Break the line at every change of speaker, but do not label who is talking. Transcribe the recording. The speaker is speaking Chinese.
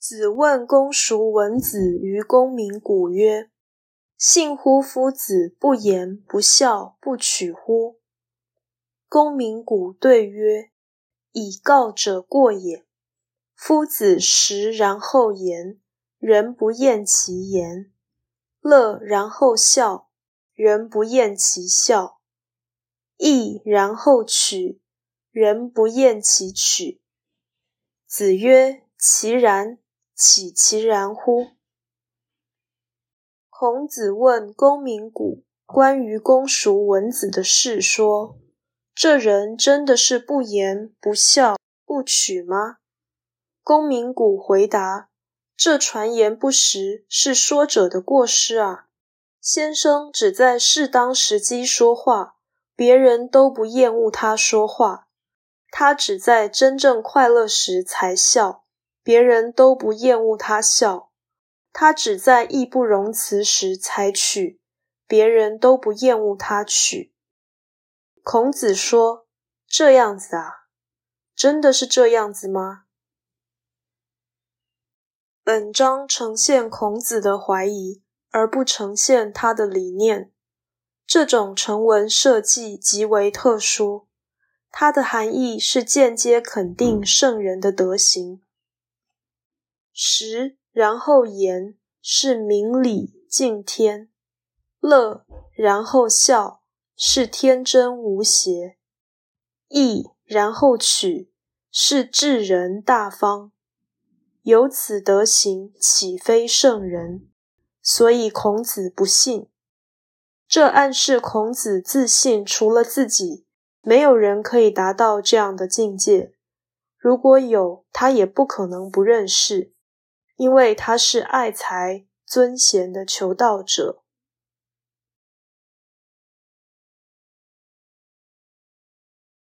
子问公叔文子于公明古曰：“信乎夫子不言不孝不取乎？”公明古对曰：“以告者过也。夫子食然后言，人不厌其言；乐然后笑，人不厌其笑；义然后取，人不厌其取。”子曰：“其然。”岂其然乎？孔子问公明谷关于公叔文子的事，说：“这人真的是不言不笑不取吗？”公明谷回答：“这传言不实，是说者的过失啊！先生只在适当时机说话，别人都不厌恶他说话；他只在真正快乐时才笑。”别人都不厌恶他笑，他只在义不容辞时才取；别人都不厌恶他取。孔子说：“这样子啊，真的是这样子吗？”本章呈现孔子的怀疑，而不呈现他的理念。这种成文设计极为特殊，它的含义是间接肯定圣人的德行。食然后言是明理敬天，乐然后笑是天真无邪，义然后取是智人大方。有此德行，岂非圣人？所以孔子不信。这暗示孔子自信，除了自己，没有人可以达到这样的境界。如果有，他也不可能不认识。因为他是爱才尊贤的求道者。